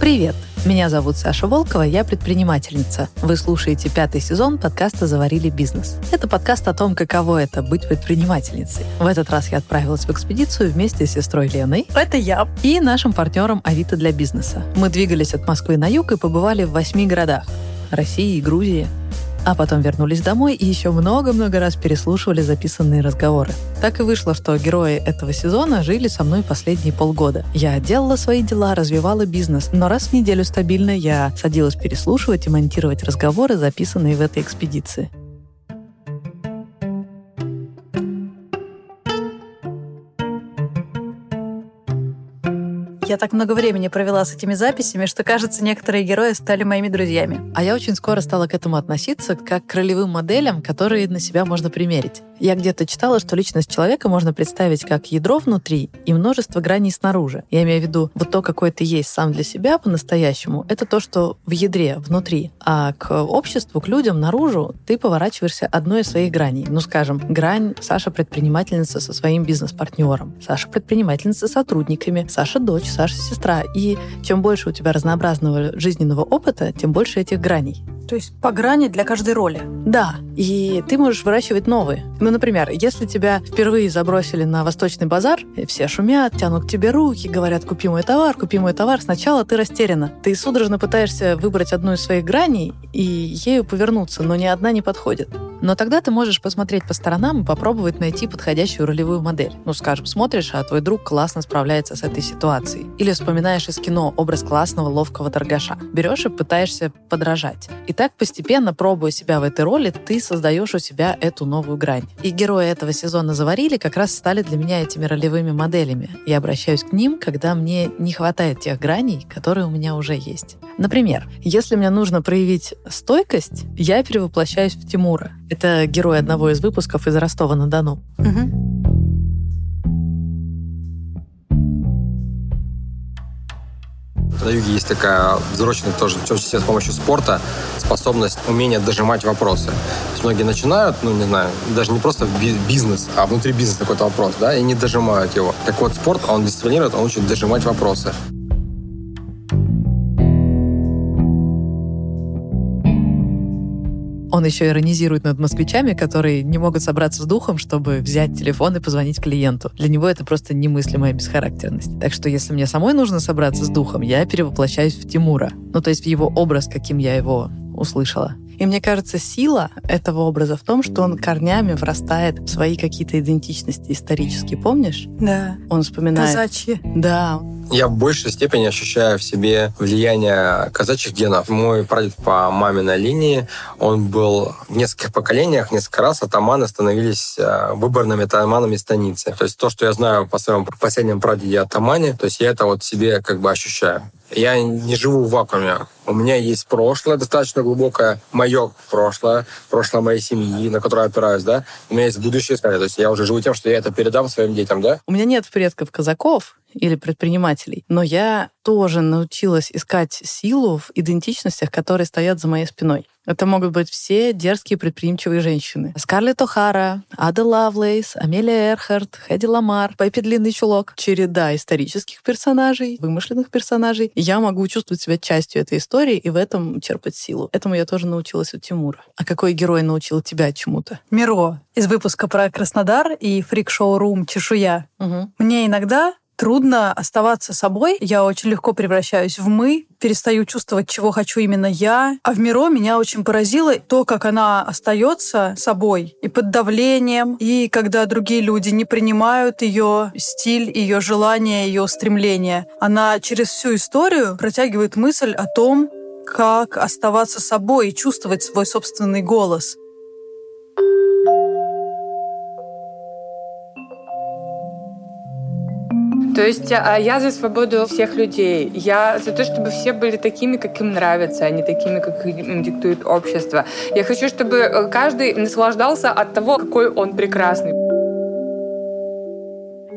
Привет! Меня зовут Саша Волкова, я предпринимательница. Вы слушаете пятый сезон подкаста «Заварили бизнес». Это подкаст о том, каково это — быть предпринимательницей. В этот раз я отправилась в экспедицию вместе с сестрой Леной. Это я. И нашим партнером Авито для бизнеса. Мы двигались от Москвы на юг и побывали в восьми городах. России и Грузии, а потом вернулись домой и еще много-много раз переслушивали записанные разговоры. Так и вышло, что герои этого сезона жили со мной последние полгода. Я делала свои дела, развивала бизнес, но раз в неделю стабильно я садилась переслушивать и монтировать разговоры, записанные в этой экспедиции. Я так много времени провела с этими записями, что, кажется, некоторые герои стали моими друзьями. А я очень скоро стала к этому относиться как к ролевым моделям, которые на себя можно примерить. Я где-то читала, что личность человека можно представить как ядро внутри и множество граней снаружи. Я имею в виду, вот то, какой ты есть сам для себя по-настоящему, это то, что в ядре, внутри. А к обществу, к людям, наружу ты поворачиваешься одной из своих граней. Ну, скажем, грань Саша предпринимательница со своим бизнес-партнером, Саша предпринимательница с сотрудниками, Саша дочь, Саша сестра. И чем больше у тебя разнообразного жизненного опыта, тем больше этих граней. То есть по грани для каждой роли. Да, и ты можешь выращивать новые. Ну, например, если тебя впервые забросили на восточный базар, все шумят, тянут к тебе руки, говорят, купи мой товар, купи мой товар, сначала ты растеряна. Ты судорожно пытаешься выбрать одну из своих граней и ею повернуться, но ни одна не подходит. Но тогда ты можешь посмотреть по сторонам и попробовать найти подходящую ролевую модель. Ну, скажем, смотришь, а твой друг классно справляется с этой ситуацией. Или вспоминаешь из кино образ классного, ловкого торгаша. Берешь и пытаешься подражать. И так постепенно, пробуя себя в этой роли, ты создаешь у себя эту новую грань. И герои этого сезона «Заварили» как раз стали для меня этими ролевыми моделями. Я обращаюсь к ним, когда мне не хватает тех граней, которые у меня уже есть. Например, если мне нужно проявить стойкость, я перевоплощаюсь в Тимура. Это герой одного из выпусков из Ростова-на-Дону. Угу. На юге есть такая взросленная тоже, в том числе с помощью спорта, способность, умение дожимать вопросы. То есть многие начинают, ну, не знаю, даже не просто бизнес, а внутри бизнеса какой-то вопрос, да, и не дожимают его. Так вот, спорт, он дисциплинирует, он учит дожимать вопросы. Он еще иронизирует над москвичами, которые не могут собраться с духом, чтобы взять телефон и позвонить клиенту. Для него это просто немыслимая бесхарактерность. Так что если мне самой нужно собраться с духом, я перевоплощаюсь в Тимура. Ну, то есть в его образ, каким я его услышала. И мне кажется, сила этого образа в том, что он корнями врастает в свои какие-то идентичности исторические. Помнишь? Да. Он вспоминает... Казачьи. Да. Я в большей степени ощущаю в себе влияние казачьих генов. Мой прадед по маминой линии, он был в нескольких поколениях, несколько раз атаманы становились э, выборными атаманами станицы. То есть то, что я знаю по своему последнему прадеде атамане, то есть я это вот себе как бы ощущаю. Я не живу в вакууме. У меня есть прошлое достаточно глубокое, мое прошлое, прошлое моей семьи, на которое опираюсь, да. У меня есть будущее, то есть я уже живу тем, что я это передам своим детям, да. У меня нет предков казаков, или предпринимателей. Но я тоже научилась искать силу в идентичностях, которые стоят за моей спиной. Это могут быть все дерзкие предприимчивые женщины. Скарлетт О'Хара, Ада Лавлейс, Амелия Эрхард, Хэдди Ламар, Пеппи Длинный Чулок. Череда исторических персонажей, вымышленных персонажей. я могу чувствовать себя частью этой истории и в этом черпать силу. Этому я тоже научилась у Тимура. А какой герой научил тебя чему-то? Миро из выпуска про Краснодар и фрик-шоу «Рум. Чешуя». Угу. Мне иногда трудно оставаться собой. Я очень легко превращаюсь в «мы», перестаю чувствовать, чего хочу именно я. А в Миро меня очень поразило то, как она остается собой и под давлением, и когда другие люди не принимают ее стиль, ее желания, ее стремления. Она через всю историю протягивает мысль о том, как оставаться собой и чувствовать свой собственный голос. То есть а я за свободу всех людей. Я за то, чтобы все были такими, как им нравится, а не такими, как им диктует общество. Я хочу, чтобы э, каждый наслаждался от того, какой он прекрасный.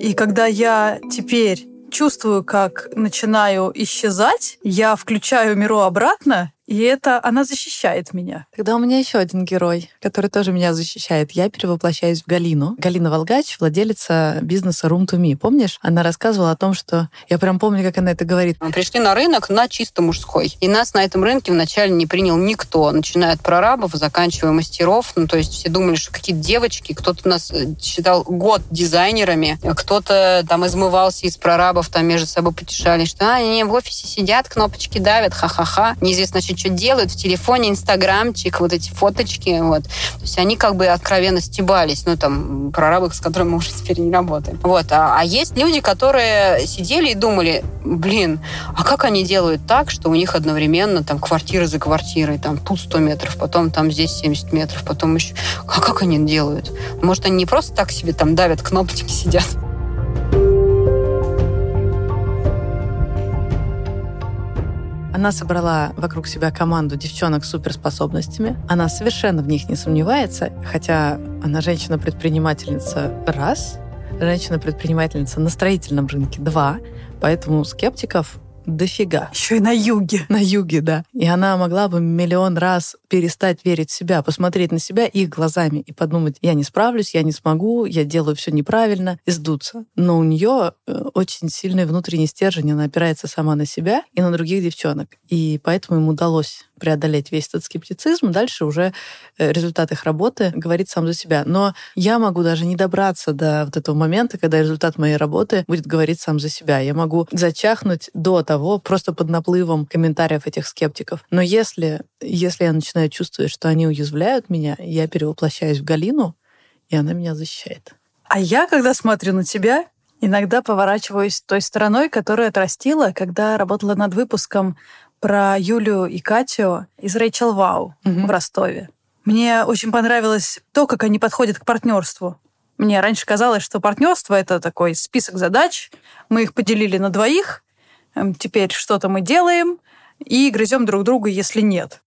И когда я теперь чувствую, как начинаю исчезать, я включаю Миру обратно И это она защищает меня. Тогда у меня еще один герой, который тоже меня защищает. Я перевоплощаюсь в Галину. Галина Волгач, владелица бизнеса Room to Me. Помнишь? Она рассказывала о том, что... Я прям помню, как она это говорит. Мы пришли на рынок на чисто мужской. И нас на этом рынке вначале не принял никто. Начиная от прорабов, заканчивая мастеров. Ну, то есть все думали, что какие-то девочки. Кто-то нас э, считал год дизайнерами. Кто-то там измывался из прорабов, там между собой потешались, что а, они в офисе сидят, кнопочки давят, ха-ха-ха. Неизвестно, что что делают в телефоне, инстаграмчик, вот эти фоточки, вот. То есть они как бы откровенно стебались, ну, там, прорабы, с которыми мы уже теперь не работаем. Вот. А, а есть люди, которые сидели и думали, блин, а как они делают так, что у них одновременно там квартира за квартирой, там тут 100 метров, потом там здесь 70 метров, потом еще... А как они делают? Может, они не просто так себе там давят кнопочки, сидят? Она собрала вокруг себя команду девчонок с суперспособностями. Она совершенно в них не сомневается, хотя она женщина-предпринимательница раз, женщина-предпринимательница на строительном рынке два, поэтому скептиков дофига. Еще и на юге. На юге, да. И она могла бы миллион раз перестать верить в себя, посмотреть на себя их глазами и подумать, я не справлюсь, я не смогу, я делаю все неправильно, и сдуться. Но у нее э, очень сильный внутренний стержень, она опирается сама на себя и на других девчонок. И поэтому им удалось преодолеть весь этот скептицизм. Дальше уже э, результат их работы говорит сам за себя. Но я могу даже не добраться до вот этого момента, когда результат моей работы будет говорить сам за себя. Я могу зачахнуть до того, просто под наплывом комментариев этих скептиков. Но если, если я начинаю чувствовать, что они уязвляют меня, я перевоплощаюсь в Галину, и она меня защищает. А я, когда смотрю на тебя, иногда поворачиваюсь той стороной, которую отрастила, когда работала над выпуском про Юлю и Катю из Рэйчел Вау угу. в Ростове. Мне очень понравилось то, как они подходят к партнерству. Мне раньше казалось, что партнерство это такой список задач. Мы их поделили на двоих. Эм, теперь что-то мы делаем и грызем друг друга, если нет.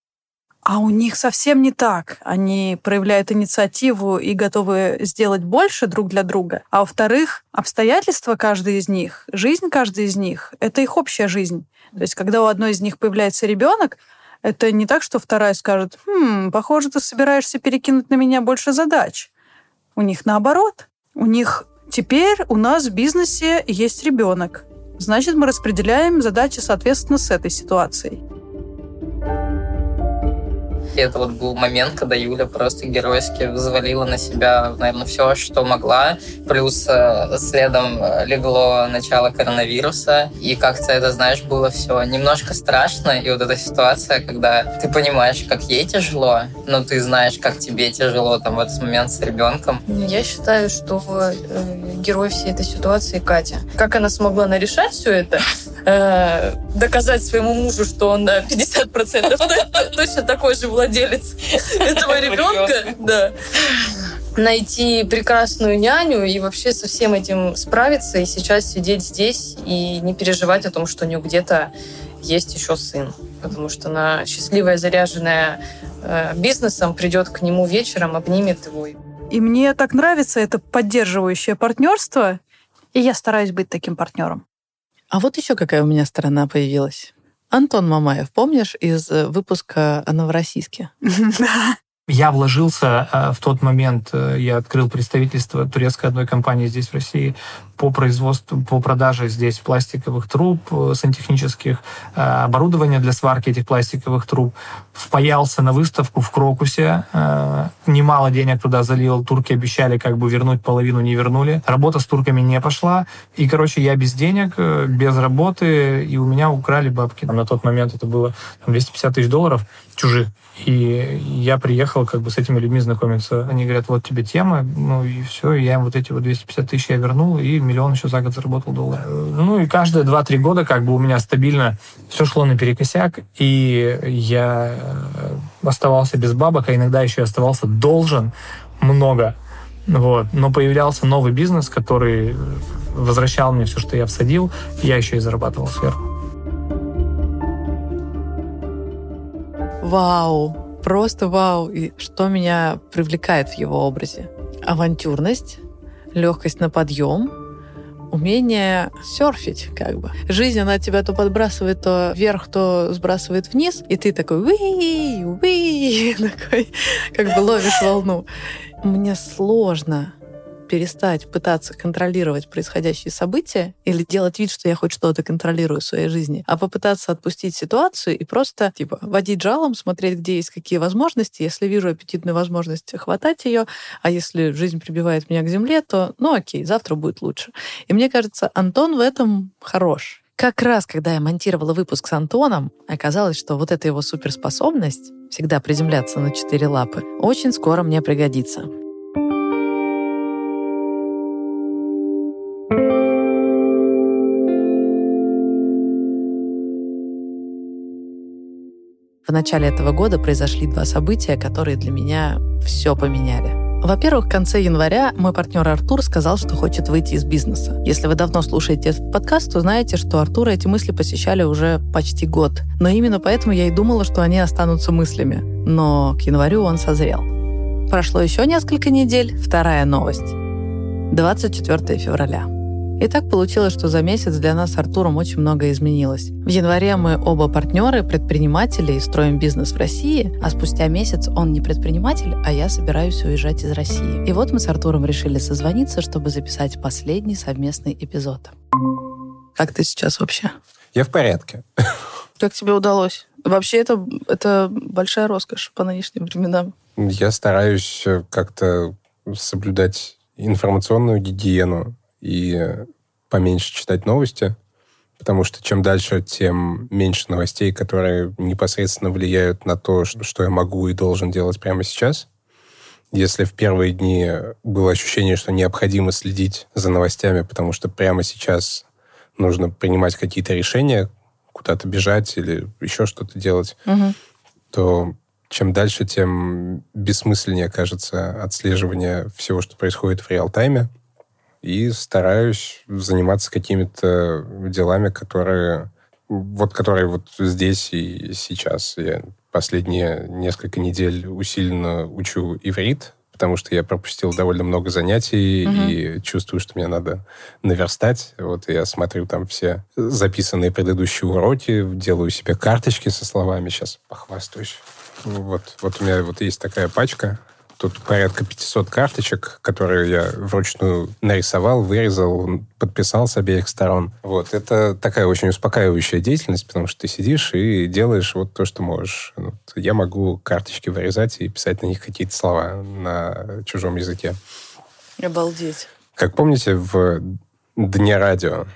А у них совсем не так. Они проявляют инициативу и готовы сделать больше друг для друга. А во-вторых, обстоятельства каждой из них, жизнь каждой из них — это их общая жизнь. То есть, когда у одной из них появляется ребенок, это не так, что вторая скажет, «Хм, похоже, ты собираешься перекинуть на меня больше задач». У них наоборот. У них теперь у нас в бизнесе есть ребенок. Значит, мы распределяем задачи соответственно с этой ситуацией. И это вот был момент, когда Юля просто геройски взвалила на себя, наверное, все, что могла. Плюс э, следом легло начало коронавируса. И как-то это, знаешь, было все немножко страшно. И вот эта ситуация, когда ты понимаешь, как ей тяжело, но ты знаешь, как тебе тяжело там в этот момент с ребенком. Я считаю, что э, герой всей этой ситуации Катя. Как она смогла нарешать все это, э, доказать своему мужу, что он на 50% точно такой же владелец этого ребенка, да найти прекрасную няню и вообще со всем этим справиться и сейчас сидеть здесь и не переживать о том, что у нее где-то есть еще сын. Потому что она счастливая, заряженная э, бизнесом, придет к нему вечером, обнимет его. И мне так нравится это поддерживающее партнерство, и я стараюсь быть таким партнером. А вот еще какая у меня сторона появилась. Антон Мамаев, помнишь, из э, выпуска о Новороссийске? Да. Я вложился э, в тот момент, э, я открыл представительство турецкой одной компании здесь, в России, по производству, по продаже здесь пластиковых труб, э, сантехнических, оборудования для сварки этих пластиковых труб. Впаялся на выставку в Крокусе, немало денег туда залил, турки обещали как бы вернуть половину, не вернули. Работа с турками не пошла, и, короче, я без денег, без работы, и у меня украли бабки. На тот момент это было 250 тысяч долларов чужих. И я приехал как бы с этими людьми знакомиться. Они говорят, вот тебе тема, ну и все. И я им вот эти вот 250 тысяч я вернул, и миллион еще за год заработал доллар. Ну и каждые 2-3 года как бы у меня стабильно все шло наперекосяк, и я оставался без бабок, а иногда еще и оставался должен много. Вот. Но появлялся новый бизнес, который возвращал мне все, что я всадил, я еще и зарабатывал сверху. Вау! Просто вау! И что меня привлекает в его образе? Авантюрность, легкость на подъем, умение серфить, как бы. Жизнь, она тебя то подбрасывает то вверх, то сбрасывает вниз, и ты такой уи, уи, такой, как бы ловишь волну. Мне сложно перестать пытаться контролировать происходящие события или делать вид, что я хоть что-то контролирую в своей жизни, а попытаться отпустить ситуацию и просто, типа, водить жалом, смотреть, где есть какие возможности. Если вижу аппетитную возможность, хватать ее, а если жизнь прибивает меня к земле, то, ну окей, завтра будет лучше. И мне кажется, Антон в этом хорош. Как раз, когда я монтировала выпуск с Антоном, оказалось, что вот эта его суперспособность всегда приземляться на четыре лапы очень скоро мне пригодится. В начале этого года произошли два события, которые для меня все поменяли. Во-первых, в конце января мой партнер Артур сказал, что хочет выйти из бизнеса. Если вы давно слушаете этот подкаст, то знаете, что Артура эти мысли посещали уже почти год. Но именно поэтому я и думала, что они останутся мыслями. Но к январю он созрел. Прошло еще несколько недель. Вторая новость. 24 февраля. И так получилось, что за месяц для нас с Артуром очень многое изменилось. В январе мы оба партнеры, предприниматели и строим бизнес в России, а спустя месяц он не предприниматель, а я собираюсь уезжать из России. И вот мы с Артуром решили созвониться, чтобы записать последний совместный эпизод. Как ты сейчас вообще? Я в порядке. Как тебе удалось? Вообще это, это большая роскошь по нынешним временам. Я стараюсь э, как-то соблюдать информационную гигиену, и поменьше читать новости, потому что чем дальше, тем меньше новостей, которые непосредственно влияют на то, что я могу и должен делать прямо сейчас. Если в первые дни было ощущение, что необходимо следить за новостями, потому что прямо сейчас нужно принимать какие-то решения, куда-то бежать или еще что-то делать, угу. то чем дальше, тем бессмысленнее кажется отслеживание всего, что происходит в реал-тайме и стараюсь заниматься какими-то делами, которые вот которые вот здесь и сейчас. Я последние несколько недель усиленно учу иврит, потому что я пропустил довольно много занятий угу. и чувствую, что мне надо наверстать. Вот я смотрю там все записанные предыдущие уроки, делаю себе карточки со словами. Сейчас похвастаюсь. Вот, вот у меня вот есть такая пачка Тут порядка 500 карточек, которые я вручную нарисовал, вырезал, подписал с обеих сторон. Вот. Это такая очень успокаивающая деятельность, потому что ты сидишь и делаешь вот то, что можешь. Вот. Я могу карточки вырезать и писать на них какие-то слова на чужом языке. Обалдеть. Как помните, в Дне радио,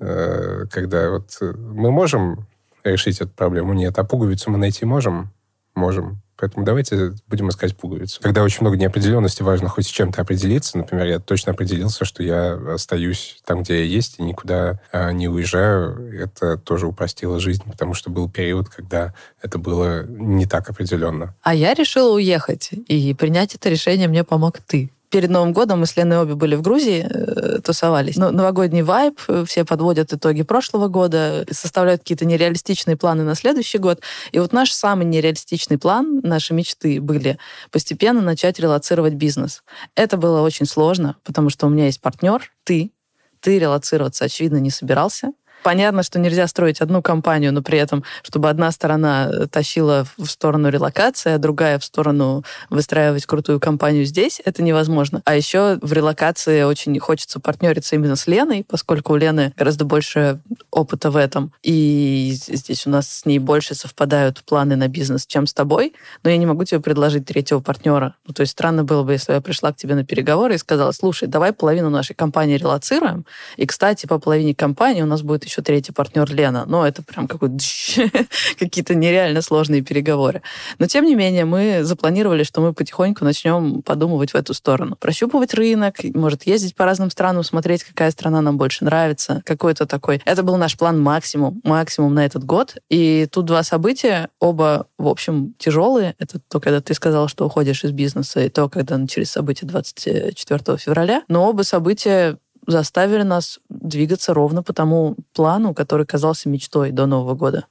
э, когда вот мы можем решить эту проблему? Нет. А пуговицу мы найти можем? Можем. Поэтому давайте будем искать пуговицу. Когда очень много неопределенности, важно хоть с чем-то определиться. Например, я точно определился, что я остаюсь там, где я есть, и никуда а, не уезжаю. Это тоже упростило жизнь, потому что был период, когда это было не так определенно. А я решила уехать, и принять это решение мне помог ты перед Новым годом мы с Леной обе были в Грузии, э, тусовались. Но новогодний вайб, э, все подводят итоги прошлого года, составляют какие-то нереалистичные планы на следующий год. И вот наш самый нереалистичный план, наши мечты были постепенно начать релацировать бизнес. Это было очень сложно, потому что у меня есть партнер, ты, ты релацироваться, очевидно, не собирался. Понятно, что нельзя строить одну компанию, но при этом, чтобы одна сторона э, тащила в сторону релокации, а другая в сторону выстраивать крутую компанию здесь, это невозможно. А еще в релокации очень хочется партнериться именно с Леной, поскольку у Лены гораздо больше опыта в этом. И здесь у нас с ней больше совпадают планы на бизнес, чем с тобой. Но я не могу тебе предложить третьего партнера. Ну, то есть странно было бы, если я пришла к тебе на переговоры и сказала, слушай, давай половину нашей компании релацируем. И, кстати, по половине компании у нас будет еще третий партнер Лена. Но это прям какие-то нереально сложные переговоры. Но, тем не менее, мы запланировали, что мы потихоньку начнем подумывать в эту сторону. Прощупывать рынок, может, ездить по разным странам, смотреть, какая страна нам больше нравится. Какой-то такой. Это был наш план максимум, максимум на этот год. И тут два события, оба, в общем, тяжелые. Это то, когда ты сказал, что уходишь из бизнеса, и то, когда начались события 24 февраля. Но оба события заставили нас двигаться ровно по тому плану, который казался мечтой до Нового года.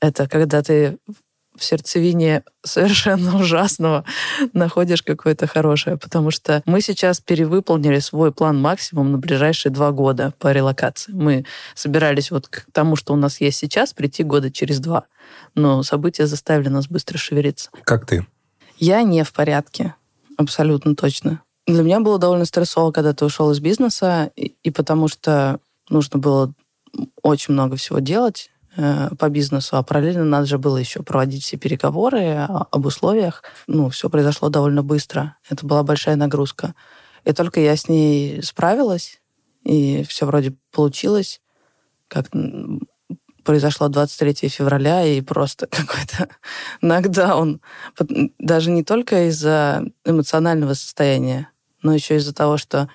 Это когда ты в сердцевине совершенно ужасного находишь какое-то хорошее, потому что мы сейчас перевыполнили свой план максимум на ближайшие два года по релокации. Мы собирались вот к тому, что у нас есть сейчас, прийти года через два. Но события заставили нас быстро шевелиться. Как ты? Я не в порядке. Абсолютно точно. Для меня было довольно стрессово, когда ты ушел из бизнеса, и, и потому что нужно было очень много всего делать э, по бизнесу, а параллельно надо же было еще проводить все переговоры об условиях. Ну, все произошло довольно быстро. Это была большая нагрузка. И только я с ней справилась, и все вроде получилось, как произошло 23 февраля, и просто какой-то нокдаун. Даже не только из-за эмоционального состояния, но еще из-за того, что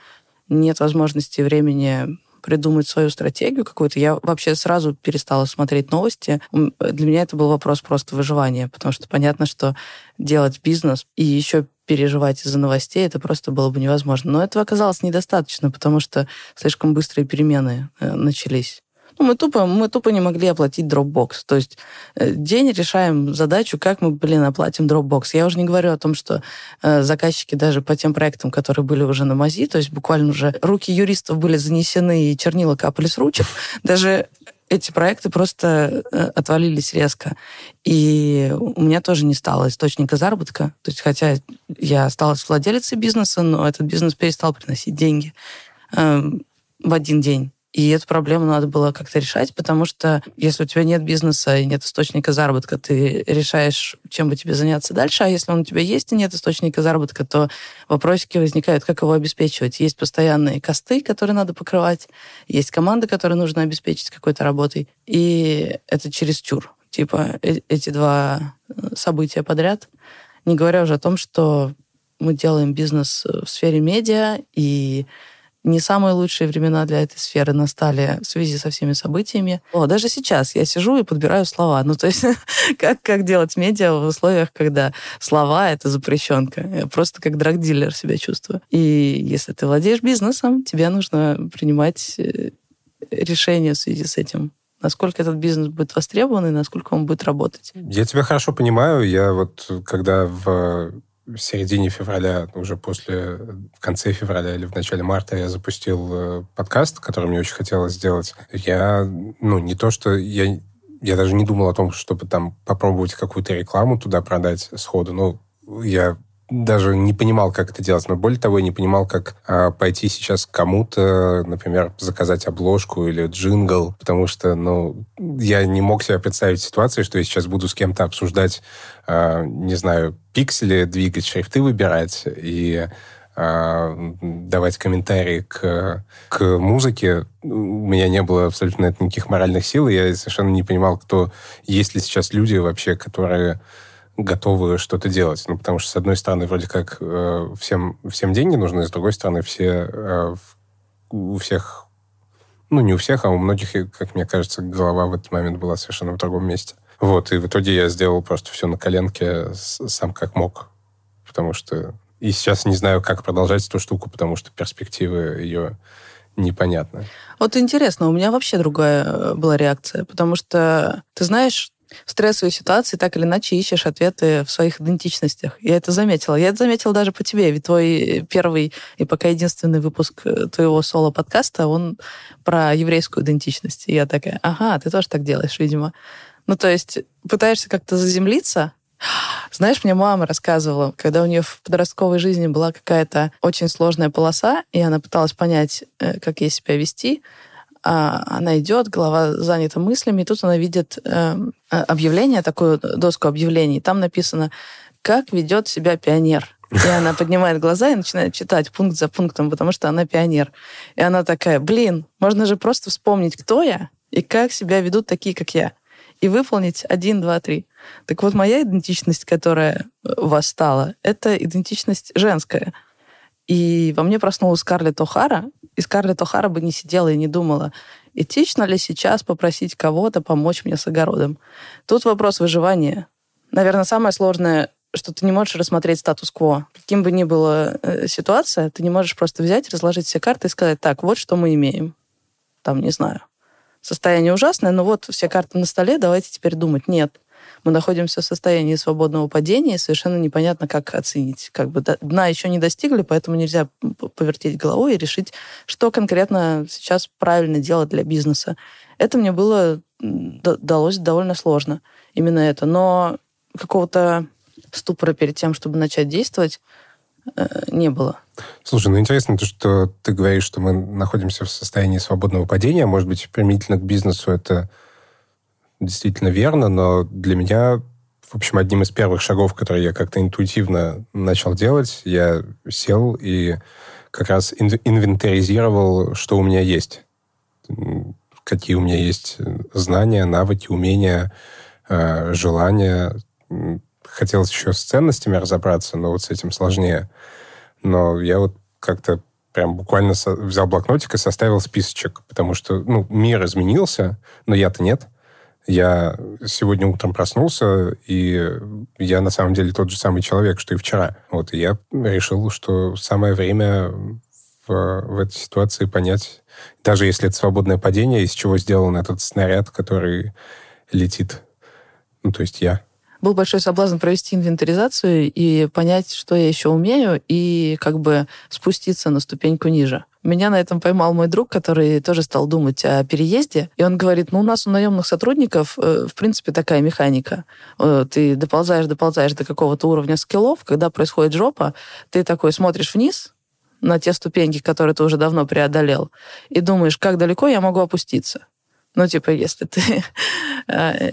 нет возможности времени придумать свою стратегию какую-то, я вообще сразу перестала смотреть новости. Для меня это был вопрос просто выживания, потому что понятно, что делать бизнес и еще переживать из-за новостей, это просто было бы невозможно. Но этого оказалось недостаточно, потому что слишком быстрые перемены э, начались. Ну, мы тупо, мы тупо не могли оплатить Dropbox. То есть э, день решаем задачу, как мы, блин, оплатим Dropbox. Я уже не говорю о том, что э, заказчики даже по тем проектам, которые были уже на МАЗИ, то есть буквально уже руки юристов были занесены и чернила капали с ручек, даже эти проекты просто э, отвалились резко. И у меня тоже не стало источника заработка. То есть, хотя я осталась владелицей бизнеса, но этот бизнес перестал приносить деньги э, в один день. И эту проблему надо было как-то решать, потому что если у тебя нет бизнеса и нет источника заработка, ты решаешь, чем бы тебе заняться дальше, а если он у тебя есть и нет источника заработка, то вопросики возникают, как его обеспечивать. Есть постоянные косты, которые надо покрывать, есть команда, которую нужно обеспечить какой-то работой, и это чересчур. Типа э, эти два э, события подряд. Не говоря уже о том, что мы делаем бизнес в сфере медиа, и не самые лучшие времена для этой сферы настали в связи со всеми событиями. О, даже сейчас я сижу и подбираю слова. Ну, то есть, как, как делать медиа в условиях, когда слова — это запрещенка. Я просто как драгдилер себя чувствую. И если ты владеешь бизнесом, тебе нужно принимать э, решения в связи с этим насколько этот бизнес будет востребован и насколько он будет работать. Я тебя хорошо понимаю. Я вот, когда в в середине февраля, уже после, в конце февраля или в начале марта я запустил э, подкаст, который мне очень хотелось сделать. Я, ну, не то, что я, я даже не думал о том, чтобы там попробовать какую-то рекламу туда продать сходу, но я даже не понимал, как это делать. Но более того, я не понимал, как а, пойти сейчас кому-то, например, заказать обложку или джингл, потому что, ну, я не мог себе представить ситуацию, что я сейчас буду с кем-то обсуждать, а, не знаю, пиксели двигать, шрифты выбирать и а, давать комментарии к, к музыке. У меня не было абсолютно никаких моральных сил, и я совершенно не понимал, кто, есть ли сейчас люди вообще, которые готовы что-то делать. Ну, потому что, с одной стороны, вроде как э, всем, всем деньги нужны, с другой стороны, все, э, у всех, ну, не у всех, а у многих, как мне кажется, голова в этот момент была совершенно в другом месте. Вот, и в итоге я сделал просто все на коленке сам как мог. Потому что... И сейчас не знаю, как продолжать эту штуку, потому что перспективы ее непонятны. Вот интересно, у меня вообще другая э, была реакция, потому что, ты знаешь, в стрессовой ситуации так или иначе ищешь ответы в своих идентичностях. Я это заметила. Я это заметила даже по тебе, ведь твой первый и пока единственный выпуск э, твоего соло-подкаста, он про еврейскую идентичность. И я такая, ага, ты тоже так делаешь, видимо. Ну, то есть пытаешься как-то заземлиться, знаешь, мне мама рассказывала, когда у нее в подростковой жизни была какая-то очень сложная полоса, и она пыталась понять, э, как ей себя вести, она идет, голова занята мыслями, и тут она видит эм, э, объявление, такую доску объявлений. Там написано, как ведет себя пионер. И она поднимает глаза и начинает читать пункт за пунктом, потому что она пионер. И она такая, блин, можно же просто вспомнить, кто я и как себя ведут такие, как я. И выполнить один, два, три. Так вот, моя идентичность, которая восстала, это идентичность женская. И во мне проснулась Скарлетт О'Хара, и Скарлетт О'Хара бы не сидела и не думала, этично ли сейчас попросить кого-то помочь мне с огородом. Тут вопрос выживания. Наверное, самое сложное, что ты не можешь рассмотреть статус-кво. Каким бы ни была э, ситуация, ты не можешь просто взять, разложить все карты и сказать, так, вот что мы имеем. Там, не знаю, состояние ужасное, но вот все карты на столе, давайте теперь думать. Нет. Мы находимся в состоянии свободного падения, и совершенно непонятно, как оценить. Как бы дна еще не достигли, поэтому нельзя повертеть головой и решить, что конкретно сейчас правильно делать для бизнеса. Это мне было далось довольно сложно, именно это. Но какого-то ступора перед тем, чтобы начать действовать, э, не было. Слушай, ну интересно то, что ты говоришь, что мы находимся в состоянии свободного падения. Может быть, применительно к бизнесу это действительно верно, но для меня, в общем, одним из первых шагов, которые я как-то интуитивно начал делать, я сел и как раз инвентаризировал, что у меня есть. Какие у меня есть знания, навыки, умения, э, желания. Хотелось еще с ценностями разобраться, но вот с этим сложнее. Но я вот как-то прям буквально взял блокнотик и составил списочек, потому что, ну, мир изменился, но я-то нет. Я сегодня утром проснулся, и я на самом деле тот же самый человек, что и вчера. Вот, и я решил, что самое время в, в этой ситуации понять, даже если это свободное падение, из чего сделан этот снаряд, который летит. Ну, то есть я был большой соблазн провести инвентаризацию и понять, что я еще умею, и как бы спуститься на ступеньку ниже. Меня на этом поймал мой друг, который тоже стал думать о переезде. И он говорит, ну, у нас у наемных сотрудников, э, в принципе, такая механика. Э, ты доползаешь, доползаешь до какого-то уровня скиллов, когда происходит жопа, ты такой смотришь вниз, на те ступеньки, которые ты уже давно преодолел, и думаешь, как далеко я могу опуститься. Ну, типа, если ты э,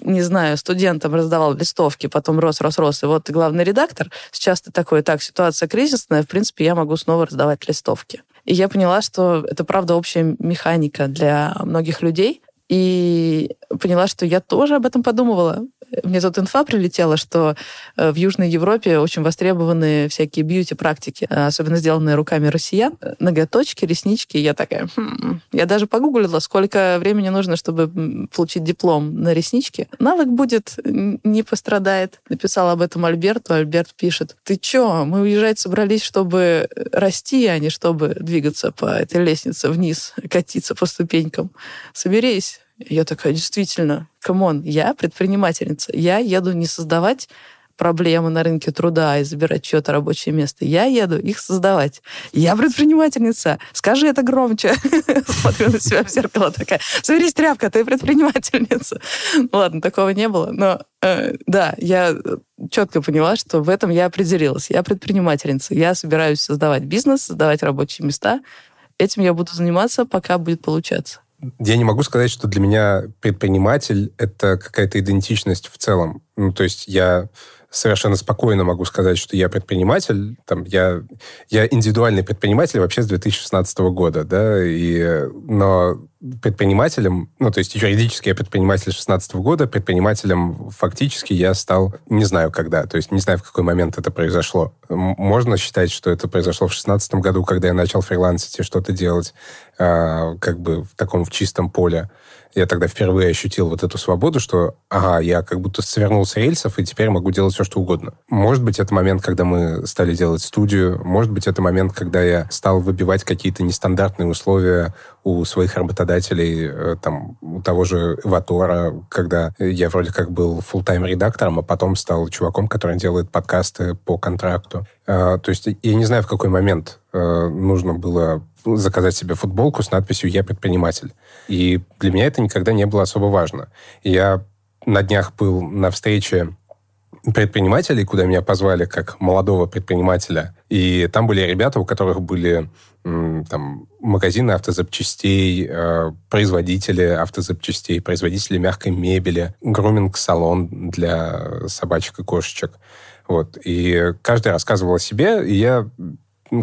не знаю, студентам раздавал листовки, потом рос, рос, рос, и вот ты главный редактор, сейчас ты такой, так, ситуация кризисная, в принципе, я могу снова раздавать листовки. И я поняла, что это, правда, общая механика для многих людей, и поняла, что я тоже об этом подумывала. Мне тут инфа прилетела, что э, в Южной Европе очень востребованы всякие бьюти-практики, э, особенно сделанные руками россиян. Ноготочки, реснички. Я такая... Хм. Я даже погуглила, сколько времени нужно, чтобы получить диплом на реснички. Навык будет, не пострадает. Написала об этом Альберту. Альберт пишет, ты чё, мы уезжать собрались, чтобы расти, а не чтобы двигаться по этой лестнице вниз, катиться по ступенькам. Соберись, я такая, действительно, come on, я предпринимательница. Я еду не создавать проблемы на рынке труда и забирать чье-то рабочее место. Я еду их создавать. Я предпринимательница. Скажи это громче. Смотрю на себя в зеркало такая. Соберись, тряпка, ты предпринимательница. Ладно, такого не было. Но э, да, я четко поняла, что в этом я определилась. Я предпринимательница. Я собираюсь создавать бизнес, создавать рабочие места. Этим я буду заниматься, пока будет получаться я не могу сказать, что для меня предприниматель — это какая-то идентичность в целом. Ну, то есть я совершенно спокойно могу сказать, что я предприниматель. Там, я, я индивидуальный предприниматель вообще с 2016 года, да, и, но предпринимателем, ну, то есть юридически я предприниматель 2016 года, предпринимателем фактически я стал не знаю когда, то есть не знаю, в какой момент это произошло. Можно считать, что это произошло в 2016 году, когда я начал фрилансить и что-то делать э, как бы в таком в чистом поле я тогда впервые ощутил вот эту свободу, что, ага, я как будто свернул с рельсов, и теперь могу делать все, что угодно. Может быть, это момент, когда мы стали делать студию, может быть, это момент, когда я стал выбивать какие-то нестандартные условия у своих работодателей, э, там, у того же Ватора, когда я вроде как был full-time редактором, а потом стал чуваком, который делает подкасты по контракту. А, то есть я не знаю, в какой момент э, нужно было заказать себе футболку с надписью «Я предприниматель». И для меня это никогда не было особо важно. Я на днях был на встрече предпринимателей, куда меня позвали как молодого предпринимателя. И там были ребята, у которых были там, магазины автозапчастей, э, производители автозапчастей, производители мягкой мебели, груминг-салон для собачек и кошечек. Вот. И каждый рассказывал о себе, и я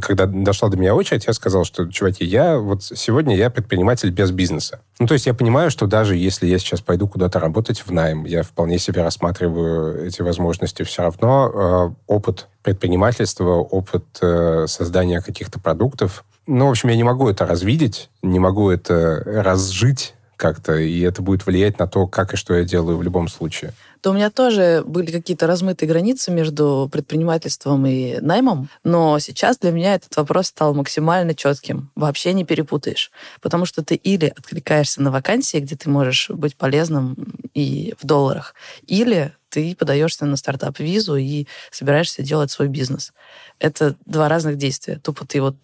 когда дошла до меня очередь, я сказал, что, чуваки, я вот сегодня я предприниматель без бизнеса. Ну, то есть я понимаю, что даже если я сейчас пойду куда-то работать в найм, я вполне себе рассматриваю эти возможности, все равно э, опыт предпринимательства, опыт э, создания каких-то продуктов, ну, в общем, я не могу это развидеть, не могу это разжить, как-то, и это будет влиять на то, как и что я делаю в любом случае то у меня тоже были какие-то размытые границы между предпринимательством и наймом, но сейчас для меня этот вопрос стал максимально четким. Вообще не перепутаешь. Потому что ты или откликаешься на вакансии, где ты можешь быть полезным и в долларах, или ты подаешься на стартап-визу и собираешься делать свой бизнес. Это два разных действия. Тупо ты вот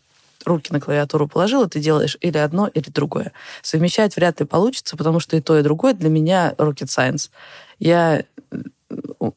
руки на клавиатуру положил, и ты делаешь или одно, или другое. Совмещать вряд ли получится, потому что и то, и другое для меня rocket science. Я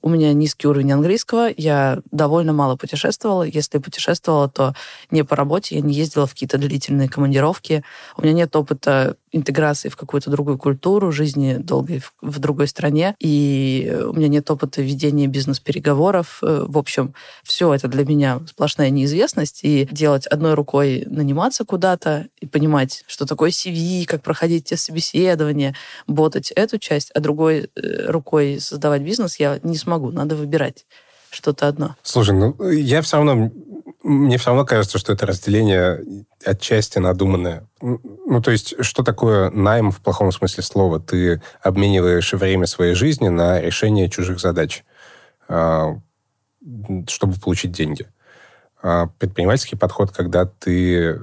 у меня низкий уровень английского, я довольно мало путешествовала. Если путешествовала, то не по работе, я не ездила в какие-то длительные командировки. У меня нет опыта интеграции в какую-то другую культуру, жизни долгой в, в другой стране, и у меня нет опыта ведения бизнес-переговоров. Э, в общем, все это для меня сплошная неизвестность, и делать одной рукой наниматься куда-то и понимать, что такое CV, как проходить те собеседования, ботать эту часть, а другой э, рукой создавать бизнес я не смогу, надо выбирать что-то одно. Слушай, ну я все равно мне все равно кажется, что это разделение отчасти надуманное. Ну, то есть, что такое найм в плохом смысле слова? Ты обмениваешь время своей жизни на решение чужих задач, а, чтобы получить деньги. А предпринимательский подход, когда ты,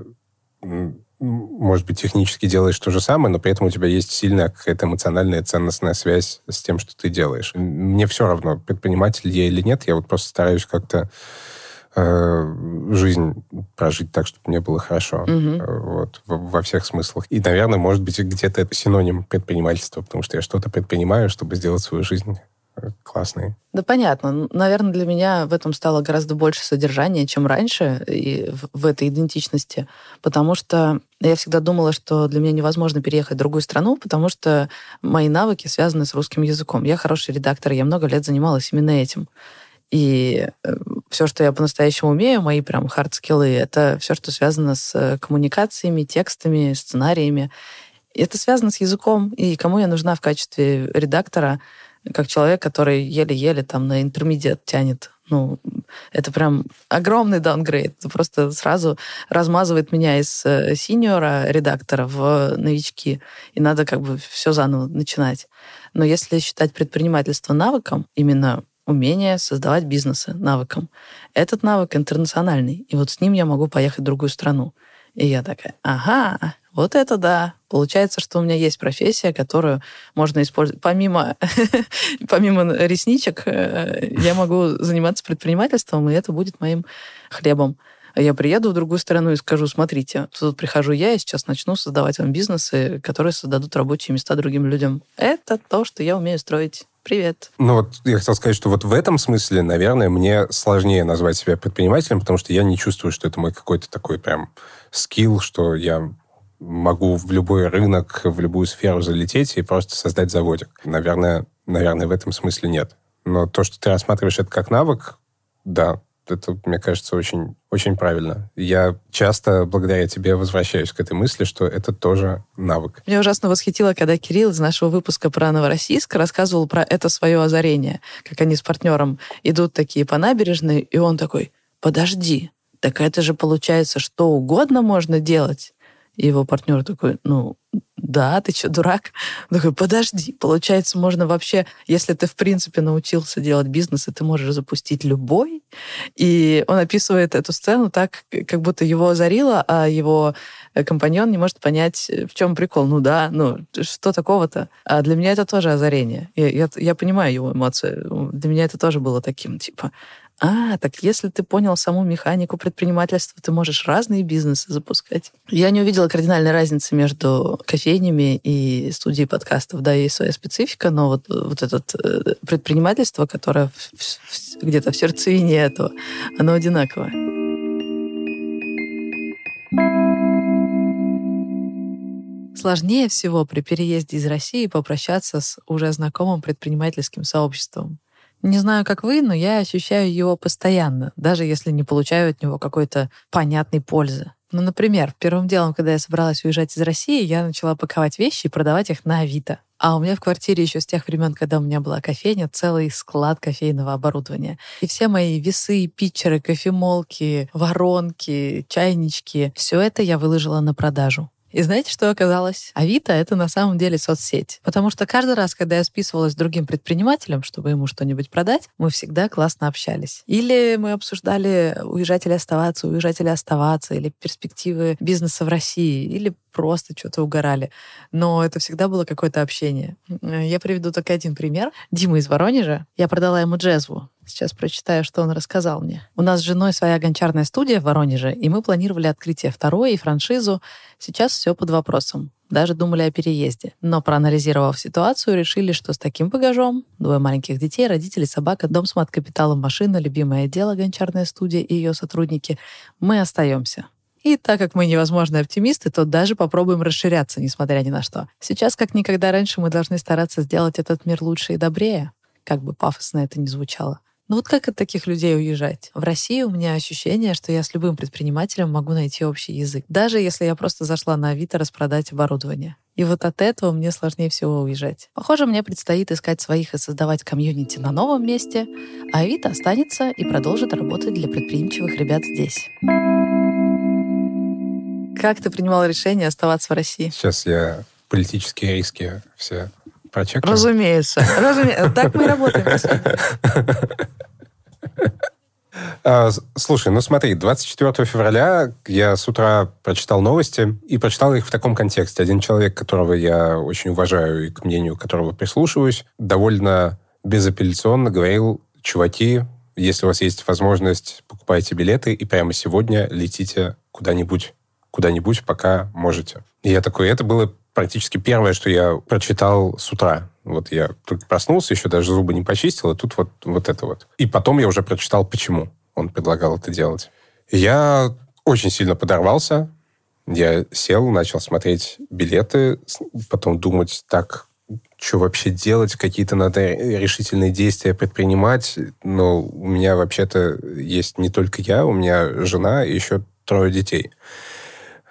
может быть, технически делаешь то же самое, но при этом у тебя есть сильная какая-то эмоциональная ценностная связь с тем, что ты делаешь. Мне все равно, предприниматель я или нет, я вот просто стараюсь как-то Э, жизнь прожить так, чтобы мне было хорошо. Угу. Вот, во всех смыслах. И, наверное, может быть, где-то это синоним предпринимательства, потому что я что-то предпринимаю, чтобы сделать свою жизнь классной. Да, понятно. Наверное, для меня в этом стало гораздо больше содержания, чем раньше и в, в этой идентичности, потому что я всегда думала, что для меня невозможно переехать в другую страну, потому что мои навыки связаны с русским языком. Я хороший редактор, я много лет занималась именно этим. И э, все, что я по-настоящему умею, мои прям hard skill ы, это все, что связано с э, коммуникациями, текстами, сценариями. Это связано с языком. И кому я нужна в качестве редактора, как человек, который еле-еле там на intermediate тянет. Ну, это прям огромный downgrade. Это просто сразу размазывает меня из э, senior а редактора в новички. И надо как бы все заново начинать. Но если считать предпринимательство навыком, именно умение создавать бизнесы навыком. Этот навык интернациональный, и вот с ним я могу поехать в другую страну. И я такая, ага, вот это да. Получается, что у меня есть профессия, которую можно использовать. Помимо, помимо ресничек, э, я могу заниматься предпринимательством, и это будет моим хлебом. Я приеду в другую страну и скажу, смотрите, тут прихожу я, и сейчас начну создавать вам бизнесы, которые создадут рабочие места другим людям. Это то, что я умею строить. Привет. Ну вот я хотел сказать, что вот в этом смысле, наверное, мне сложнее назвать себя предпринимателем, потому что я не чувствую, что это мой какой-то такой прям скилл, что я могу в любой рынок, в любую сферу залететь и просто создать заводик. Наверное, наверное, в этом смысле нет. Но то, что ты рассматриваешь это как навык, да, это, мне кажется, очень, очень правильно. Я часто благодаря тебе возвращаюсь к этой мысли, что это тоже навык. Меня ужасно восхитило, когда Кирилл из нашего выпуска про Новороссийск рассказывал про это свое озарение, как они с партнером идут такие по набережной, и он такой, подожди, так это же получается что угодно можно делать. И его партнер такой, ну, да, ты что, дурак? Он такой, подожди, получается, можно вообще, если ты, в принципе, научился делать бизнес, и ты можешь запустить любой. И он описывает эту сцену так, как будто его озарило, а его компаньон не может понять, в чем прикол. Ну да, ну что такого-то? А для меня это тоже озарение. Я, я, я понимаю его эмоции. Для меня это тоже было таким, типа, а, так если ты понял саму механику предпринимательства, ты можешь разные бизнесы запускать. Я не увидела кардинальной разницы между кофейнями и студией подкастов. Да, есть своя специфика, но вот, вот это э, предпринимательство, которое где-то в сердцевине этого, оно одинаковое. Сложнее всего при переезде из России попрощаться с уже знакомым предпринимательским сообществом. Не знаю, как вы, но я ощущаю его постоянно, даже если не получаю от него какой-то понятной пользы. Ну, например, первым делом, когда я собралась уезжать из России, я начала паковать вещи и продавать их на Авито. А у меня в квартире еще с тех времен, когда у меня была кофейня, целый склад кофейного оборудования. И все мои весы, питчеры, кофемолки, воронки, чайнички, все это я выложила на продажу. И знаете, что оказалось? Авито — это на самом деле соцсеть. Потому что каждый раз, когда я списывалась с другим предпринимателем, чтобы ему что-нибудь продать, мы всегда классно общались. Или мы обсуждали уезжать или оставаться, уезжать или оставаться, или перспективы бизнеса в России, или просто что-то угорали. Но это всегда было какое-то общение. Я приведу только один пример. Дима из Воронежа. Я продала ему джезву. Сейчас прочитаю, что он рассказал мне. У нас с женой своя гончарная студия в Воронеже, и мы планировали открытие второй и франшизу. Сейчас все под вопросом. Даже думали о переезде. Но проанализировав ситуацию, решили, что с таким багажом, двое маленьких детей, родители, собака, дом с мат-капиталом, машина, любимое дело, гончарная студия и ее сотрудники, мы остаемся. И так как мы невозможные оптимисты, то даже попробуем расширяться, несмотря ни на что. Сейчас, как никогда раньше, мы должны стараться сделать этот мир лучше и добрее, как бы пафосно это ни звучало. Ну вот как от таких людей уезжать? В России у меня ощущение, что я с любым предпринимателем могу найти общий язык, даже если я просто зашла на Авито распродать оборудование. И вот от этого мне сложнее всего уезжать. Похоже, мне предстоит искать своих и создавать комьюнити на новом месте, а Авито останется и продолжит работать для предприимчивых ребят здесь. Как ты принимал решение оставаться в России? Сейчас я политические риски все прочекаю. Разумеется. Разумеется. Так мы и работаем. А, слушай, ну смотри, 24 февраля я с утра прочитал новости и прочитал их в таком контексте. Один человек, которого я очень уважаю и к мнению которого прислушиваюсь, довольно безапелляционно говорил, чуваки, если у вас есть возможность, покупайте билеты и прямо сегодня летите куда-нибудь куда-нибудь, пока можете. И я такой, это было практически первое, что я прочитал с утра. Вот я только проснулся, еще даже зубы не почистил, и тут вот, вот это вот. И потом я уже прочитал, почему он предлагал это делать. Я очень сильно подорвался. Я сел, начал смотреть билеты, потом думать, так, что вообще делать, какие-то надо решительные действия предпринимать. Но у меня вообще-то есть не только я, у меня жена и еще трое детей.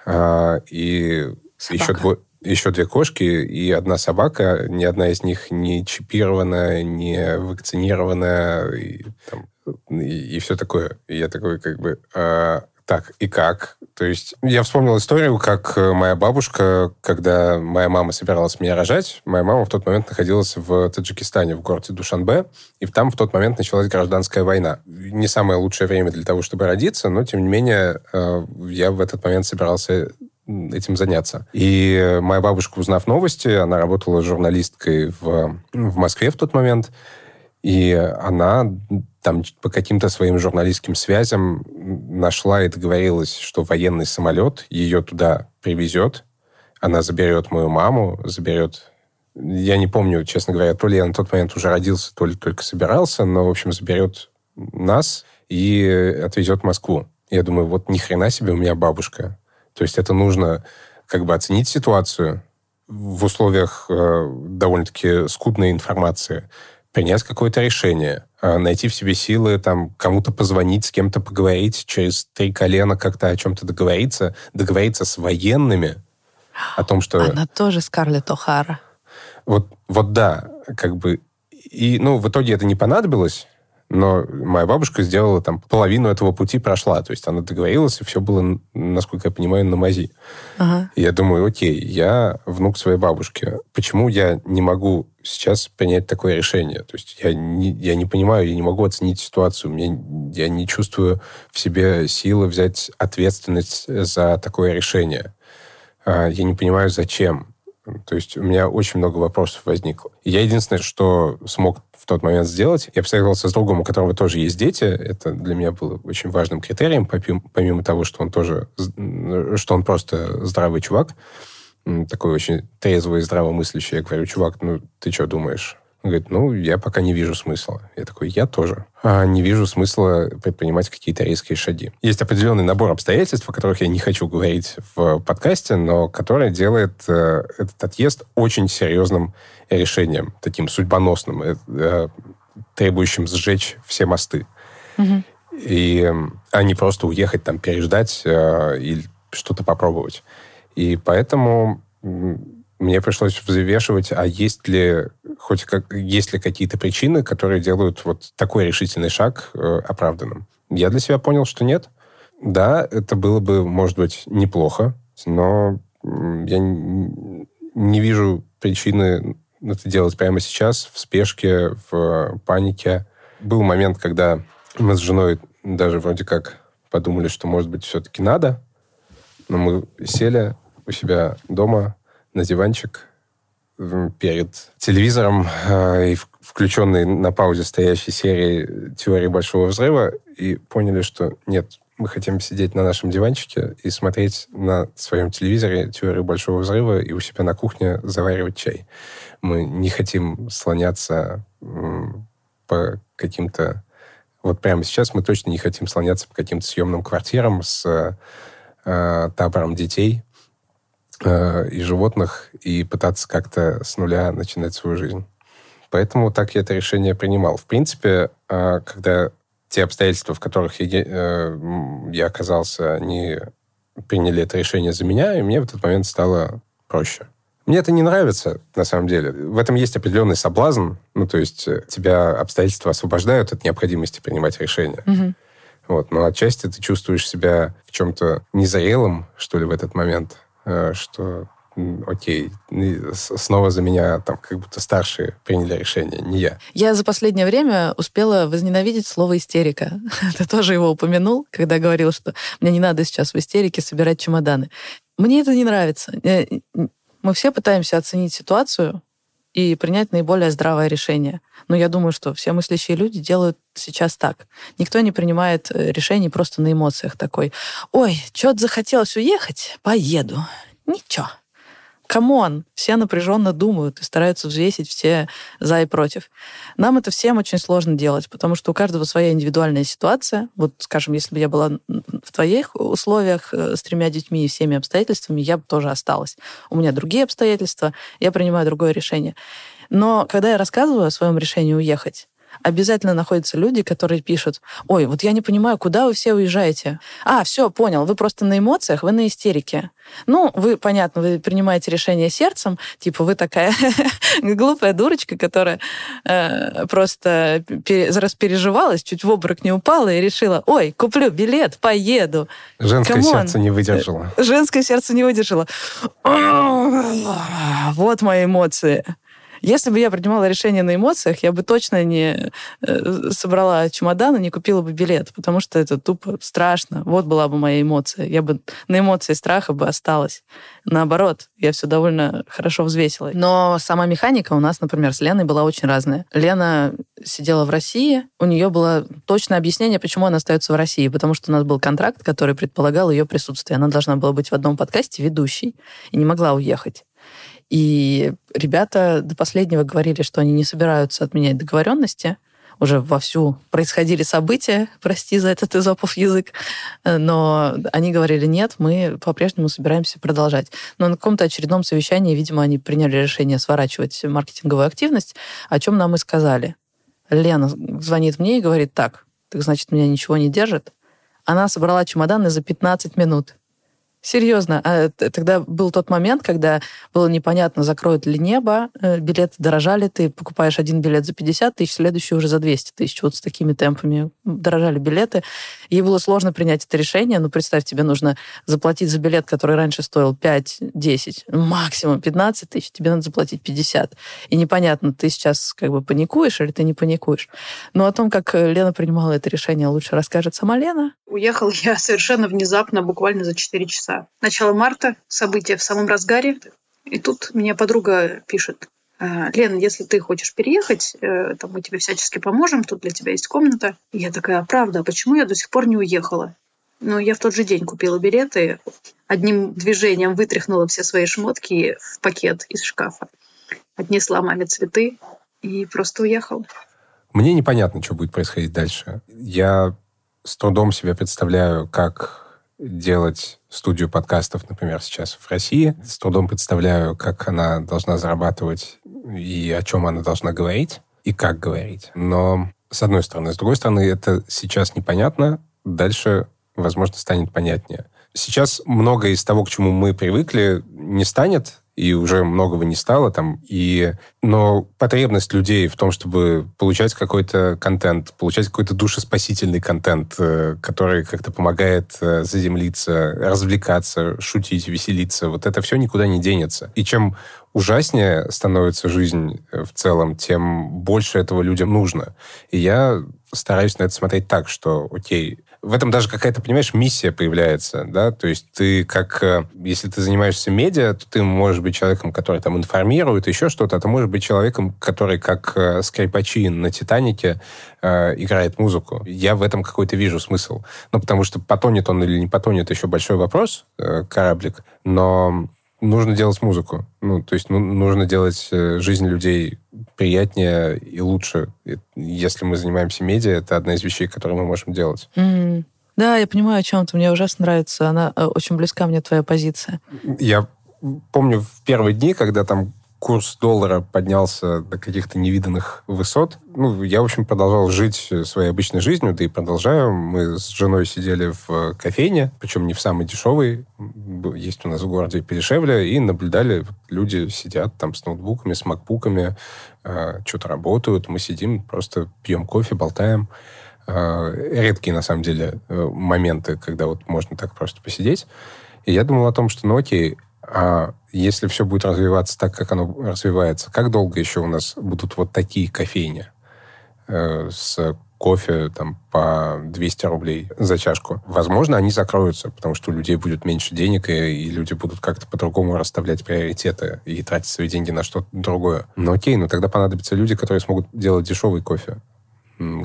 А, и еще, дво, еще две кошки и одна собака. Ни одна из них не чипированная, не вакцинированная и, там, и, и все такое. И я такой как бы... А, так, и как? То есть я вспомнил историю, как моя бабушка, когда моя мама собиралась меня рожать, моя мама в тот момент находилась в Таджикистане, в городе Душанбе, и там в тот момент началась гражданская война. Не самое лучшее время для того, чтобы родиться, но, тем не менее, э, я в этот момент собирался этим заняться. И моя бабушка, узнав новости, она работала журналисткой в, в Москве в тот момент, и она там по каким-то своим журналистским связям нашла и договорилась, что военный самолет ее туда привезет, она заберет мою маму, заберет... Я не помню, честно говоря, то ли я на тот момент уже родился, то ли только собирался, но, в общем, заберет нас и отвезет в Москву. Я думаю, вот ни хрена себе у меня бабушка. То есть это нужно как бы оценить ситуацию в условиях э, довольно-таки скудной информации, принять какое-то решение, э, найти в себе силы, там, кому-то позвонить, с кем-то поговорить, через три колена как-то о чем-то договориться, договориться с военными о том, что... Она тоже Скарлетт О'Хара. Вот, вот да, как бы... И, ну, в итоге это не понадобилось, но моя бабушка сделала там половину этого пути прошла. То есть она договорилась, и все было, насколько я понимаю, на мази. Ага. Я думаю, окей, я внук своей бабушки. Почему я не могу сейчас принять такое решение? То есть я не, я не понимаю, я не могу оценить ситуацию. Мне, я не чувствую в себе силы взять ответственность за такое решение. А, я не понимаю, зачем. То есть у меня очень много вопросов возникло. я единственное, что смог в тот момент сделать, я посоветовался с другом, у которого тоже есть дети. Это для меня было очень важным критерием, помимо того, что он тоже, что он просто здравый чувак, такой очень трезвый здравомыслящий. Я говорю, чувак, ну ты что думаешь? Он говорит, ну, я пока не вижу смысла. Я такой, я тоже. А не вижу смысла предпринимать какие-то резкие шаги. Есть определенный набор обстоятельств, о которых я не хочу говорить в подкасте, но который делает э, этот отъезд очень серьезным решением, таким судьбоносным, э, э, требующим сжечь все мосты. Угу. И, а не просто уехать там, переждать э, или что-то попробовать. И поэтому мне пришлось взвешивать, а есть ли хоть как, есть ли какие-то причины, которые делают вот такой решительный шаг э, оправданным. Я для себя понял, что нет. Да, это было бы, может быть, неплохо, но я не вижу причины это делать прямо сейчас, в спешке, в панике. Был момент, когда мы с женой даже вроде как подумали, что, может быть, все-таки надо. Но мы сели у себя дома на диванчик перед телевизором э, и включенной на паузе стоящей серии «Теории большого взрыва» и поняли, что нет, мы хотим сидеть на нашем диванчике и смотреть на своем телевизоре «Теорию большого взрыва» и у себя на кухне заваривать чай. Мы не хотим слоняться по каким-то... Вот прямо сейчас мы точно не хотим слоняться по каким-то съемным квартирам с э, табором детей э, и животных и пытаться как-то с нуля начинать свою жизнь. Поэтому так я это решение принимал. В принципе, э, когда те обстоятельства, в которых я, э, я оказался, они приняли это решение за меня, и мне в этот момент стало проще. Мне это не нравится, на самом деле. В этом есть определенный соблазн. Ну, то есть э, тебя обстоятельства освобождают от необходимости принимать решения. Угу. Вот. Но отчасти ты чувствуешь себя в чем-то незрелым, что ли, в этот момент, э, что окей, снова за меня там как будто старшие приняли решение, не я. Я за последнее время успела возненавидеть слово «истерика». Ты тоже его упомянул, когда говорил, что мне не надо сейчас в истерике собирать чемоданы. Мне это не нравится. Э, мы все пытаемся оценить ситуацию и принять наиболее здравое решение. Но я думаю, что все мыслящие люди делают сейчас так. Никто не принимает э, решений просто на эмоциях такой. Ой, что-то захотелось уехать? Поеду. Ничего come on, все напряженно думают и стараются взвесить все за и против. Нам это всем очень сложно делать, потому что у каждого своя индивидуальная ситуация. Вот, скажем, если бы я была в твоих условиях э, с тремя детьми и всеми обстоятельствами, я бы тоже осталась. У меня другие обстоятельства, я принимаю другое решение. Но когда я рассказываю о своем решении уехать, обязательно находятся люди, которые пишут, ой, вот я не понимаю, куда вы все уезжаете. А, все, понял, вы просто на эмоциях, вы на истерике. Ну, вы, понятно, вы принимаете решение сердцем, типа вы такая глупая дурочка, которая э, просто пере, распереживалась, чуть в обморок не упала и решила, ой, куплю билет, поеду. Женское Come on. сердце не выдержало. Женское сердце не выдержало. Вот мои эмоции. Если бы я принимала решение на эмоциях, я бы точно не э, собрала чемодан и не купила бы билет, потому что это тупо страшно. Вот была бы моя эмоция. Я бы на эмоции страха бы осталась. Наоборот, я все довольно хорошо взвесила. Но сама механика у нас, например, с Леной была очень разная. Лена сидела в России, у нее было точное объяснение, почему она остается в России, потому что у нас был контракт, который предполагал ее присутствие. Она должна была быть в одном подкасте ведущей и не могла уехать. И ребята до последнего говорили, что они не собираются отменять договоренности. Уже вовсю происходили события, прости за этот изопов язык, но они говорили, нет, мы по-прежнему собираемся продолжать. Но на каком-то очередном совещании, видимо, они приняли решение сворачивать маркетинговую активность, о чем нам и сказали. Лена звонит мне и говорит, так, так значит, меня ничего не держит. Она собрала чемоданы за 15 минут. Серьезно. А тогда был тот момент, когда было непонятно, закроют ли небо, э, билеты дорожали, ты покупаешь один билет за 50 тысяч, следующий уже за 200 тысяч. Вот с такими темпами дорожали билеты. Ей было сложно принять это решение. Ну, представь, тебе нужно заплатить за билет, который раньше стоил 5-10, максимум 15 тысяч, тебе надо заплатить 50. И непонятно, ты сейчас как бы паникуешь или ты не паникуешь. Но о том, как Лена принимала это решение, лучше расскажет сама Лена. Уехал я совершенно внезапно, буквально за 4 часа. Начало марта, события в самом разгаре. И тут мне подруга пишет, «Э, Лен, если ты хочешь переехать, э, там мы тебе всячески поможем, тут для тебя есть комната. И я такая, «А правда, а почему я до сих пор не уехала? Ну, я в тот же день купила билеты, одним движением вытряхнула все свои шмотки в пакет из шкафа, отнесла маме цветы и просто уехала. Мне непонятно, что будет происходить дальше. Я с трудом себе представляю, как делать студию подкастов, например, сейчас в России. С трудом представляю, как она должна зарабатывать и о чем она должна говорить, и как говорить. Но с одной стороны. С другой стороны, это сейчас непонятно. Дальше, возможно, станет понятнее. Сейчас многое из того, к чему мы привыкли, не станет, и уже многого не стало там. И... Но потребность людей в том, чтобы получать какой-то контент, получать какой-то душеспасительный контент, э, который как-то помогает э, заземлиться, развлекаться, шутить, веселиться, вот это все никуда не денется. И чем ужаснее становится жизнь э, в целом, тем больше этого людям нужно. И я стараюсь на это смотреть так, что, окей, в этом даже какая-то, понимаешь, миссия появляется, да, то есть ты как, э, если ты занимаешься медиа, то ты можешь быть человеком, который там информирует, еще что-то, а ты можешь быть человеком, который как э, скрипачи на «Титанике» э, играет музыку. Я в этом какой-то вижу смысл. Ну, потому что потонет он или не потонет, еще большой вопрос, э, кораблик, но нужно делать музыку. Ну, то есть ну, нужно делать э, жизнь людей приятнее и лучше. Если мы занимаемся медиа, это одна из вещей, которые мы можем делать. Mm. Да, я понимаю, о чем ты. Мне ужасно нравится. Она э, очень близка мне, твоя позиция. Я помню в первые дни, когда там курс доллара поднялся до каких-то невиданных высот. Ну, я, в общем, продолжал жить своей обычной жизнью, да и продолжаю. Мы с женой сидели в кофейне, причем не в самой дешевой, есть у нас в городе подешевле, и наблюдали, люди сидят там с ноутбуками, с макбуками, э, что-то работают, мы сидим, просто пьем кофе, болтаем. Э, редкие, на самом деле, э, моменты, когда вот можно так просто посидеть. И я думал о том, что, ну окей, а если все будет развиваться так, как оно развивается, как долго еще у нас будут вот такие кофейни э, с кофе там по 200 рублей за чашку? Возможно, они закроются, потому что у людей будет меньше денег, и, и люди будут как-то по-другому расставлять приоритеты и тратить свои деньги на что-то другое. Но окей, но тогда понадобятся люди, которые смогут делать дешевый кофе,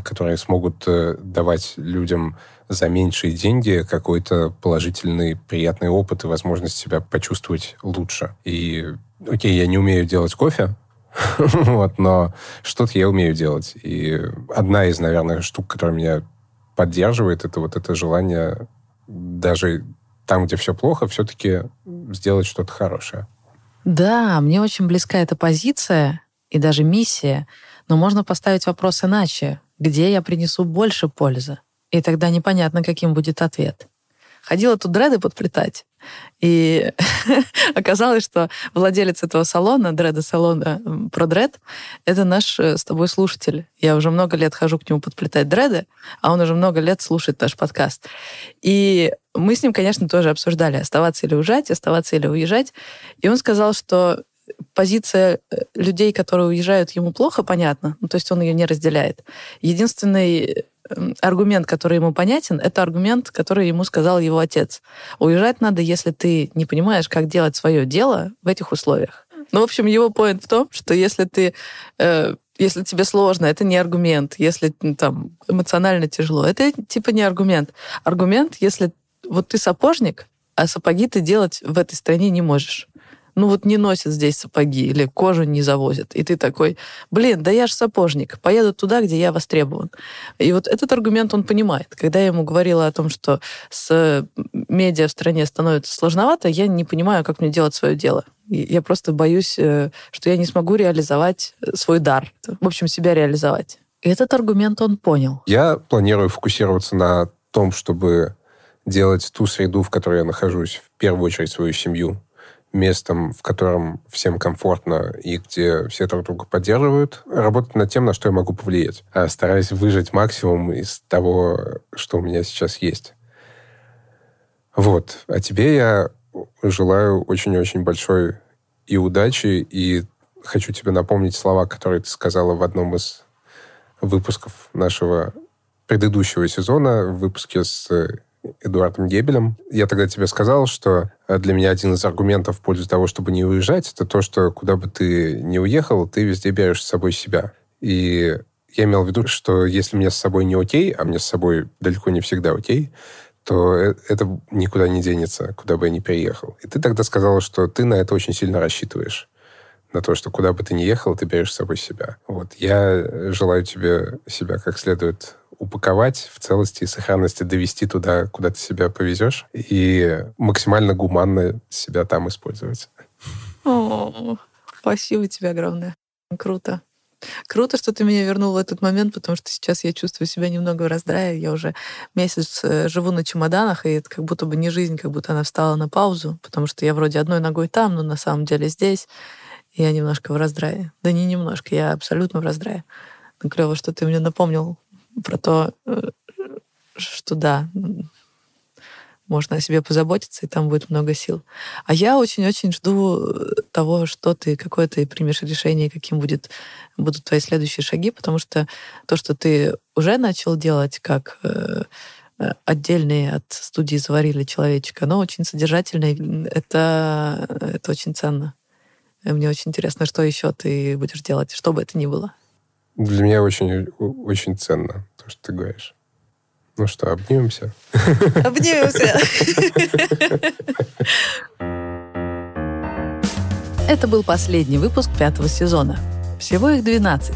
которые смогут э, давать людям за меньшие деньги какой-то положительный, приятный опыт и возможность себя почувствовать лучше. И, окей, я не умею делать кофе, вот, но что-то я умею делать. И одна из, наверное, штук, которая меня поддерживает, это вот это желание даже там, где все плохо, все-таки сделать что-то хорошее. Да, мне очень близка эта позиция и даже миссия, но можно поставить вопрос иначе. Где я принесу больше пользы? И тогда непонятно, каким будет ответ. Ходила тут дреды подплетать. И оказалось, что владелец этого салона, дреда-салона про дред, это наш э, с тобой слушатель. Я уже много лет хожу к нему подплетать дреды, а он уже много лет слушает наш подкаст. И мы с ним, конечно, тоже обсуждали, оставаться или уезжать, оставаться или уезжать. И он сказал, что позиция э, людей, которые уезжают, ему плохо, понятно. Ну, то есть он ее не разделяет. Единственный аргумент, который ему понятен, это аргумент, который ему сказал его отец. Уезжать надо, если ты не понимаешь, как делать свое дело в этих условиях. Ну, в общем, его поинт в том, что если ты э, если тебе сложно, это не аргумент. Если там эмоционально тяжело, это типа не аргумент. Аргумент, если вот ты сапожник, а сапоги ты делать в этой стране не можешь ну вот не носят здесь сапоги или кожу не завозят. И ты такой, блин, да я же сапожник, поеду туда, где я востребован. И вот этот аргумент он понимает. Когда я ему говорила о том, что с медиа в стране становится сложновато, я не понимаю, как мне делать свое дело. Я просто боюсь, э, что я не смогу реализовать свой дар. В общем, себя реализовать. И этот аргумент он понял. Я планирую фокусироваться на том, чтобы делать ту среду, в которой я нахожусь, в первую очередь свою семью, местом, в котором всем комфортно и где все друг друга поддерживают, работать над тем, на что я могу повлиять, а стараясь выжать максимум из того, что у меня сейчас есть. Вот. А тебе я желаю очень-очень большой и удачи, и хочу тебе напомнить слова, которые ты сказала в одном из выпусков нашего предыдущего сезона, в выпуске с Эдуардом Гебелем. Я тогда тебе сказал, что э, для меня один из аргументов в пользу того, чтобы не уезжать, это то, что куда бы ты ни уехал, ты везде берешь с собой себя. И я имел в виду, что если мне с собой не окей, а мне с собой далеко не всегда окей, то э, это никуда не денется, куда бы я ни переехал. И ты тогда сказала, что ты на это очень сильно рассчитываешь. На то, что куда бы ты ни ехал, ты берешь с собой себя. Вот. Я желаю тебе себя как следует упаковать в целости и сохранности, довести туда, куда ты себя повезешь, и максимально гуманно себя там использовать. О, спасибо тебе огромное. Круто. Круто, что ты меня вернул в этот момент, потому что сейчас я чувствую себя немного в раздрае. Я уже месяц э, живу на чемоданах, и это как будто бы не жизнь, как будто она встала на паузу, потому что я вроде одной ногой там, но на самом деле здесь. Я немножко в раздрае. Да не немножко, я абсолютно в раздрае. Ну, клево, что ты мне напомнил про то, э, что да, можно о себе позаботиться, и там будет много сил. А я очень-очень жду того, что ты, какое ты примешь решение, каким будет, будут твои следующие шаги, потому что то, что ты уже начал делать, как э, отдельные от студии «Заварили человечка», оно очень содержательное, это, это очень ценно. Мне очень интересно, что еще ты будешь делать, что бы это ни было. Для меня очень, очень ценно то, что ты говоришь. Ну что, обнимемся? Обнимемся. Это был последний выпуск пятого сезона. Всего их 12.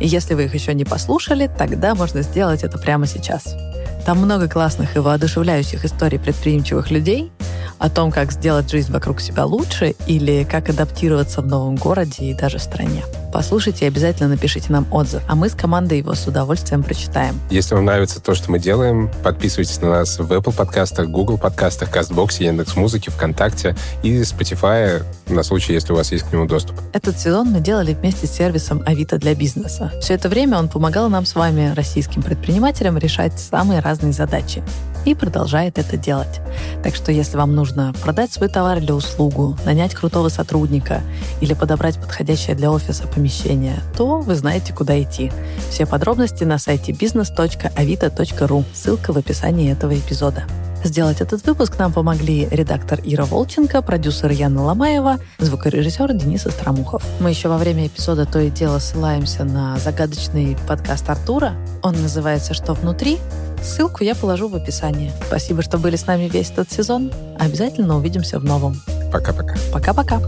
И если вы их еще не послушали, тогда можно сделать это прямо сейчас. Там много классных и воодушевляющих историй предприимчивых людей о том, как сделать жизнь вокруг себя лучше или как адаптироваться в новом городе и даже стране. Послушайте и обязательно напишите нам отзыв, а мы с командой его с удовольствием прочитаем. Если вам нравится то, что мы делаем, подписывайтесь на нас в Apple подкастах, Google подкастах, CastBox, Яндекс.Музыке, ВКонтакте и Spotify на случай, если у вас есть к нему доступ. Этот сезон мы делали вместе с сервисом Авито для бизнеса. Все это время он помогал нам с вами, российским предпринимателям, решать самые разные задачи и продолжает это делать. Так что если вам нужно продать свой товар или услугу, нанять крутого сотрудника или подобрать подходящее для офиса помещение, то вы знаете, куда идти. Все подробности на сайте business.avito.ru. Ссылка в описании этого эпизода. Сделать этот выпуск нам помогли редактор Ира Волченко, продюсер Яна Ломаева, звукорежиссер Денис Остромухов. Мы еще во время эпизода то и дело ссылаемся на загадочный подкаст Артура. Он называется «Что внутри?». Ссылку я положу в описании. Спасибо, что были с нами весь этот сезон. Обязательно увидимся в новом. Пока-пока. Пока-пока.